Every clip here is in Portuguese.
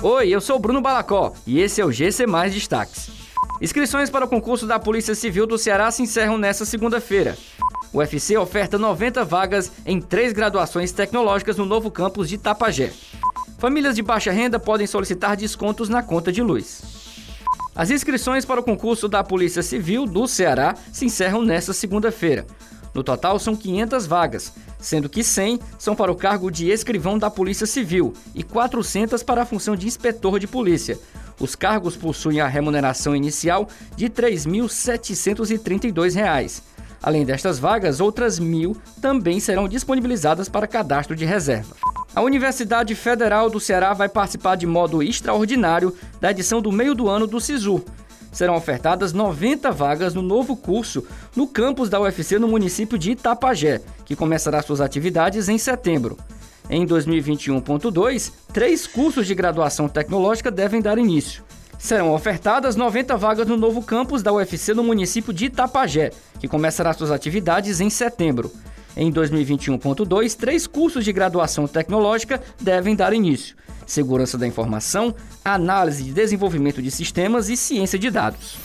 Oi, eu sou Bruno Balacó e esse é o GC Mais Destaques. Inscrições para o concurso da Polícia Civil do Ceará se encerram nesta segunda-feira. O UFC oferta 90 vagas em três graduações tecnológicas no novo campus de Tapajé. Famílias de baixa renda podem solicitar descontos na conta de luz. As inscrições para o concurso da Polícia Civil do Ceará se encerram nesta segunda-feira. No total, são 500 vagas, sendo que 100 são para o cargo de escrivão da Polícia Civil e 400 para a função de inspetor de polícia. Os cargos possuem a remuneração inicial de R$ 3.732. Além destas vagas, outras mil também serão disponibilizadas para cadastro de reserva. A Universidade Federal do Ceará vai participar de modo extraordinário da edição do meio do ano do SISU, serão ofertadas 90 vagas no novo curso no campus da UFC no município de Itapajé, que começará suas atividades em setembro. Em 2021.2, três cursos de graduação tecnológica devem dar início. Serão ofertadas 90 vagas no novo campus da UFC no município de Itapajé, que começará suas atividades em setembro. Em 2021.2, três cursos de graduação tecnológica devem dar início: segurança da informação, análise de desenvolvimento de sistemas e ciência de dados.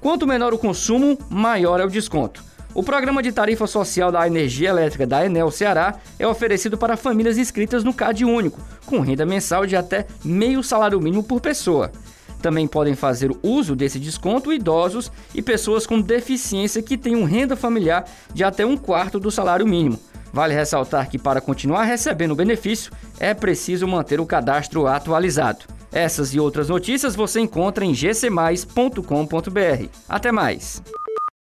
Quanto menor o consumo, maior é o desconto. O programa de tarifa social da energia elétrica da Enel Ceará é oferecido para famílias inscritas no CAD único, com renda mensal de até meio salário mínimo por pessoa. Também podem fazer uso desse desconto idosos e pessoas com deficiência que tenham renda familiar de até um quarto do salário mínimo. Vale ressaltar que para continuar recebendo o benefício é preciso manter o cadastro atualizado. Essas e outras notícias você encontra em gcmais.com.br. Até mais!